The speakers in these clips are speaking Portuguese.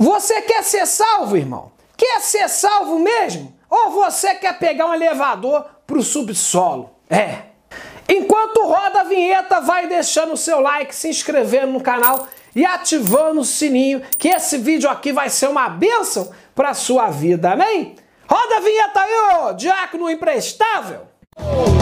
Você quer ser salvo, irmão? Quer ser salvo mesmo? Ou você quer pegar um elevador pro subsolo? É. Enquanto roda a vinheta, vai deixando o seu like, se inscrevendo no canal e ativando o sininho, que esse vídeo aqui vai ser uma bênção para sua vida, amém? Roda a vinheta aí, ô diácono imprestável! Você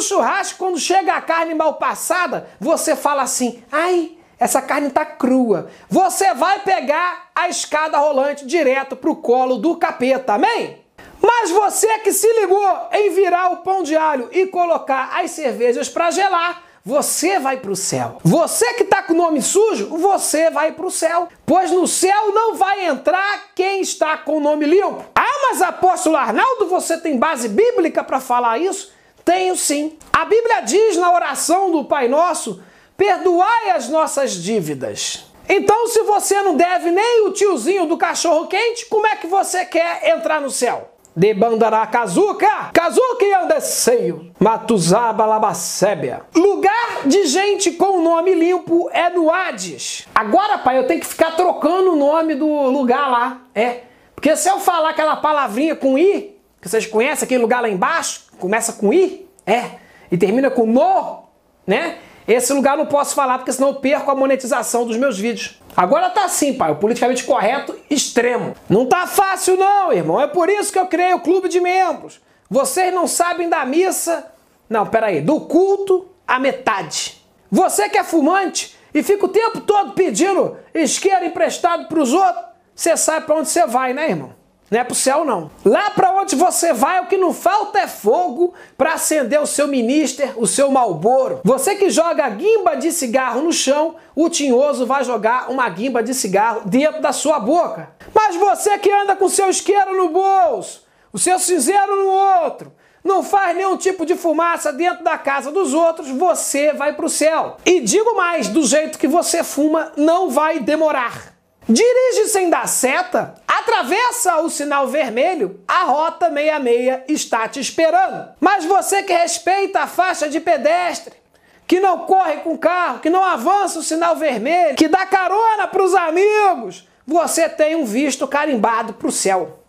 no churrasco, quando chega a carne mal passada, você fala assim: ai, essa carne tá crua. Você vai pegar a escada rolante direto pro colo do capeta, amém? Mas você que se ligou em virar o pão de alho e colocar as cervejas para gelar, você vai para o céu. Você que está com o nome sujo, você vai para o céu. Pois no céu não vai entrar quem está com o nome limpo. Ah, mas apóstolo Arnaldo, você tem base bíblica para falar isso? Tenho sim. A Bíblia diz na oração do Pai Nosso: perdoai as nossas dívidas. Então, se você não deve nem o tiozinho do cachorro quente, como é que você quer entrar no céu? De bandará Kazuka, e Andesseio, Matuzaba Labacébia. Lugar de gente com nome limpo é no Hades. Agora, pai, eu tenho que ficar trocando o nome do lugar lá. É. Porque se eu falar aquela palavrinha com I, que vocês conhecem aquele lugar lá embaixo, começa com I, é, e termina com no, né? Esse lugar não posso falar porque senão eu perco a monetização dos meus vídeos. Agora tá assim, pai, o politicamente correto extremo. Não tá fácil não, irmão. É por isso que eu criei o clube de membros. Vocês não sabem da missa, não, peraí, do culto à metade. Você que é fumante e fica o tempo todo pedindo isqueiro emprestado para os outros, você sabe para onde você vai, né, irmão? Não é pro céu, não. Lá para onde você vai, o que não falta é fogo para acender o seu minister, o seu malboro. Você que joga guimba de cigarro no chão, o tinhoso vai jogar uma guimba de cigarro dentro da sua boca. Mas você que anda com seu isqueiro no bolso, o seu cinzeiro no outro, não faz nenhum tipo de fumaça dentro da casa dos outros, você vai pro céu. E digo mais, do jeito que você fuma, não vai demorar. Dirige sem dar seta, atravessa o sinal vermelho, a rota 66 está te esperando. Mas você que respeita a faixa de pedestre, que não corre com carro, que não avança o sinal vermelho, que dá carona para os amigos, você tem um visto carimbado para o céu.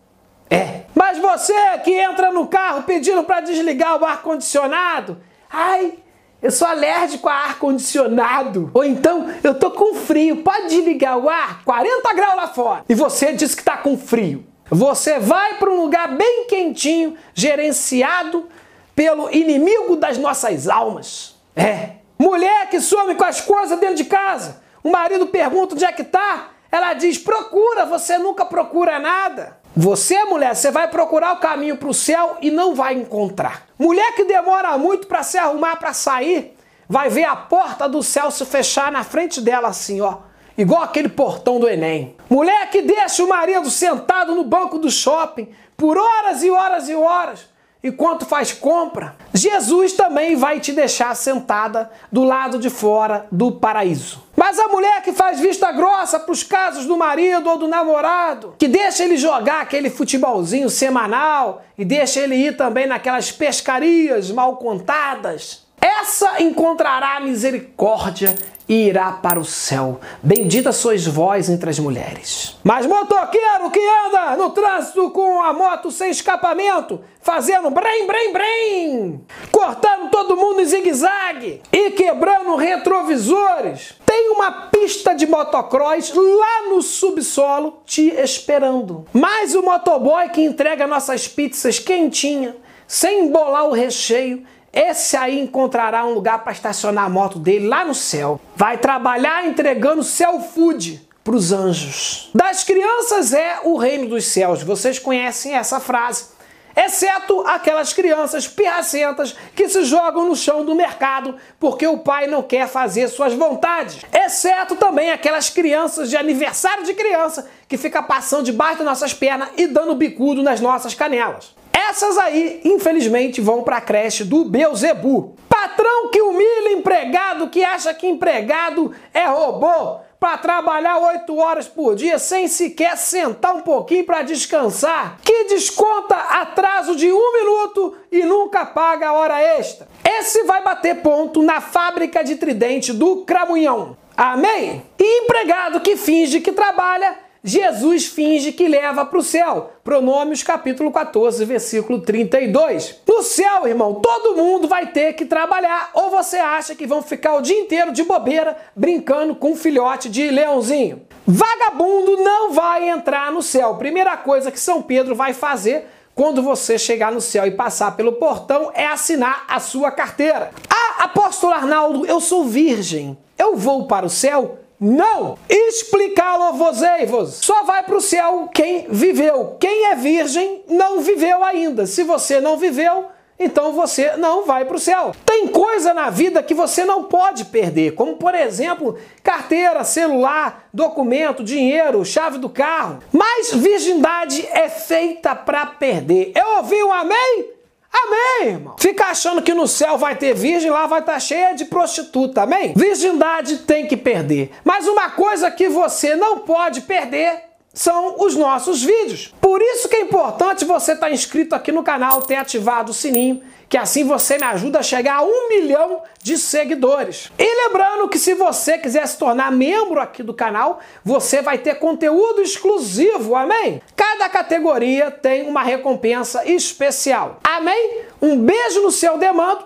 É. Mas você que entra no carro pedindo para desligar o ar condicionado, ai, eu sou alérgico a ar condicionado. Ou então, eu tô com frio. Pode desligar o ar? 40 graus lá fora. E você diz que tá com frio. Você vai para um lugar bem quentinho, gerenciado pelo inimigo das nossas almas. É. Mulher que some com as coisas dentro de casa. O marido pergunta onde é que tá. Ela diz: procura, você nunca procura nada. Você, mulher, você vai procurar o caminho para o céu e não vai encontrar. Mulher que demora muito para se arrumar para sair, vai ver a porta do céu se fechar na frente dela assim, ó, igual aquele portão do Enem. Mulher que deixa o marido sentado no banco do shopping por horas e horas e horas, enquanto faz compra, Jesus também vai te deixar sentada do lado de fora do paraíso. Mas a mulher que faz vista grossa para os casos do marido ou do namorado, que deixa ele jogar aquele futebolzinho semanal e deixa ele ir também naquelas pescarias mal contadas, essa encontrará misericórdia e irá para o céu. Bendita sois vós entre as mulheres. Mas motoqueiro que anda no trânsito com a moto sem escapamento, fazendo brem, brem, brem, cortando todo mundo em zigue-zague e quebrando retrovisores, tem uma pista de motocross lá no subsolo te esperando. Mas o motoboy que entrega nossas pizzas quentinha, sem embolar o recheio, esse aí encontrará um lugar para estacionar a moto dele lá no céu. Vai trabalhar entregando céu food para os anjos. Das crianças é o reino dos céus. Vocês conhecem essa frase. Exceto aquelas crianças pirracentas que se jogam no chão do mercado porque o pai não quer fazer suas vontades. Exceto também aquelas crianças de aniversário de criança que fica passando debaixo das nossas pernas e dando bicudo nas nossas canelas. Essas aí, infelizmente, vão para a creche do Beuzebu. Patrão que humilha empregado, que acha que empregado é robô. para trabalhar oito horas por dia sem sequer sentar um pouquinho para descansar, que desconta atraso de um minuto e nunca paga a hora extra. Esse vai bater ponto na fábrica de tridente do Cramunhão. Amém? E empregado que finge que trabalha Jesus finge que leva para o céu. Pronômios capítulo 14, versículo 32. No céu, irmão, todo mundo vai ter que trabalhar. Ou você acha que vão ficar o dia inteiro de bobeira brincando com um filhote de leãozinho? Vagabundo não vai entrar no céu. Primeira coisa que São Pedro vai fazer quando você chegar no céu e passar pelo portão é assinar a sua carteira. Ah, apóstolo Arnaldo, eu sou virgem. Eu vou para o céu? Não! Explicá-lo-vos-ei-vos. Só vai para o céu quem viveu. Quem é virgem não viveu ainda. Se você não viveu, então você não vai para o céu. Tem coisa na vida que você não pode perder, como por exemplo, carteira, celular, documento, dinheiro, chave do carro. Mas virgindade é feita para perder. Eu ouvi um amém? Amém, irmão. Fica achando que no céu vai ter virgem, lá vai estar tá cheia de prostituta, amém? Virgindade tem que perder. Mas uma coisa que você não pode perder são os nossos vídeos. Por isso que é importante você estar tá inscrito aqui no canal, ter ativado o sininho, que assim você me ajuda a chegar a um milhão de seguidores. E lembrando que se você quiser se tornar membro aqui do canal, você vai ter conteúdo exclusivo, amém? Cada categoria tem uma recompensa especial, amém? Um beijo no seu demando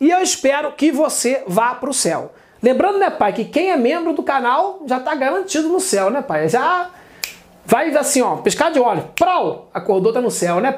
e eu espero que você vá para o céu. Lembrando, né, pai, que quem é membro do canal já está garantido no céu, né, pai? Já Vai assim, ó, pescar de óleo. Prau! Acordou, tá no céu, né,